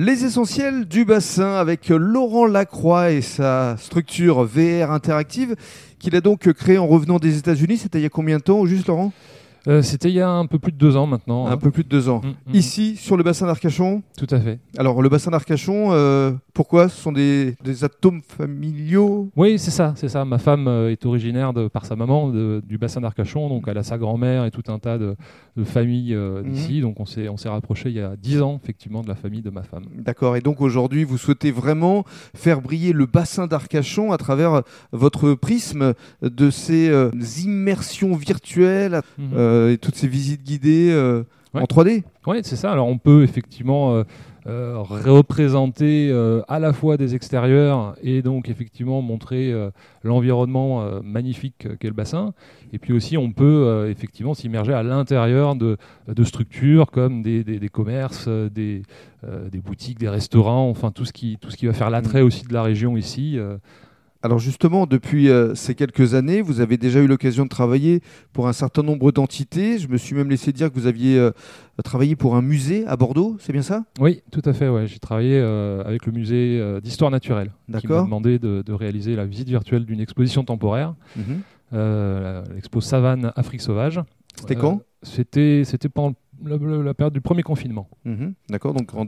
Les essentiels du bassin avec Laurent Lacroix et sa structure VR interactive qu'il a donc créée en revenant des États-Unis. C'était il y a combien de temps, juste Laurent? Euh, C'était il y a un peu plus de deux ans maintenant. Un hein. peu plus de deux ans. Mm, mm. Ici, sur le bassin d'Arcachon. Tout à fait. Alors, le bassin d'Arcachon, euh, pourquoi Ce sont des, des atomes familiaux? Oui, c'est ça, c'est ça. Ma femme euh, est originaire de, par sa maman de- du bassin d'Arcachon, donc elle a sa grand-mère et tout un tas de, de familles euh, Mhm. d'ici. Donc on s'est on s'est rapproché il y a dix ans effectivement de la famille de ma femme. D'accord. Et donc aujourd'hui, vous souhaitez vraiment faire briller le bassin d'Arcachon à travers votre prisme de ces immersions virtuelles Mhm. Et toutes ces visites guidées euh, Ouais. en 3D. Oui, c'est ça. Alors on peut effectivement euh, euh, représenter euh, à la fois des extérieurs et donc effectivement montrer euh, l'environnement euh, magnifique euh, qu'est le bassin. Et puis aussi on peut euh, effectivement s'immerger à l'intérieur de, de structures comme des, des- des commerces, euh, des, euh, des boutiques, des restaurants, enfin tout ce qui, tout ce qui va faire l'attrait aussi de la région ici. Alors justement, depuis euh, ces quelques années, vous avez déjà eu l'occasion de travailler pour un certain nombre d'entités. Je me suis même laissé dire que vous aviez euh, travaillé pour un musée à Bordeaux, c'est bien ça? Oui, tout à fait. Ouais. J'ai travaillé euh, avec le musée d'histoire naturelle qui m'a demandé de, de réaliser la visite virtuelle d'une exposition temporaire. Mhm. l'expo Savane Afrique sauvage. C'était quand? C'était c'était pendant la, la- la période du premier confinement. Mhm. D'accord, donc en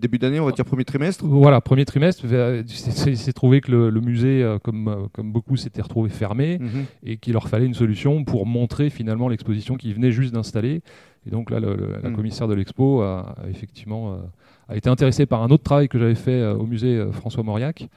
début d'année, on va dire premier trimestre? Voilà, premier trimestre, c'est- trouvé que le, le musée, euh, comme, euh, comme beaucoup, s'était retrouvé fermé Mhm. et qu'il leur fallait une solution pour montrer finalement l'exposition qu'ils venaient juste d'installer. Et donc là, le- le- la Mm. commissaire de l'expo a, a effectivement euh, a été intéressée par un autre travail que j'avais fait au musée François Mauriac.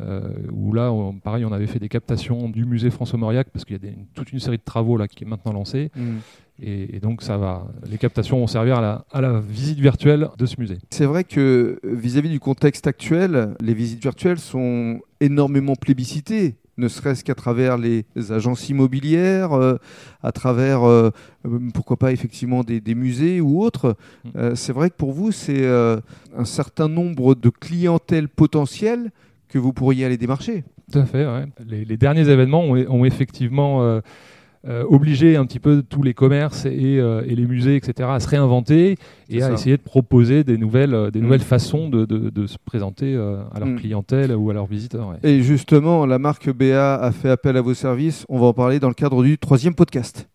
Euh, où là, on- pareil, on avait fait des captations du musée François Mauriac parce qu'il y a des- une- toute une série de travaux là qui est maintenant lancée. Mhm. Et, et donc, ça va. Les captations vont servir à la, à la visite virtuelle de ce musée. C'est vrai que euh, vis-à-vis du contexte actuel, les visites virtuelles sont énormément plébiscitées, ne serait-ce qu'à travers les agences immobilières, euh, à travers, euh, pourquoi pas, effectivement, des, des musées ou autres. Mm. Euh, c'est vrai que pour vous, c'est euh, un certain nombre de clientèles potentielles que vous pourriez aller démarcher. Tout à fait. ouais. Les, les derniers événements ont, ont effectivement euh, euh, obligé un petit peu tous les commerces et, euh, et les musées, etc., à se réinventer et à ça. essayer de proposer des nouvelles, des Mm. nouvelles façons de, de- de se présenter à leur Mm. clientèle ou à leurs visiteurs. ouais. Et justement, la marque BA a fait appel à vos services. On va en parler dans le cadre du troisième podcast.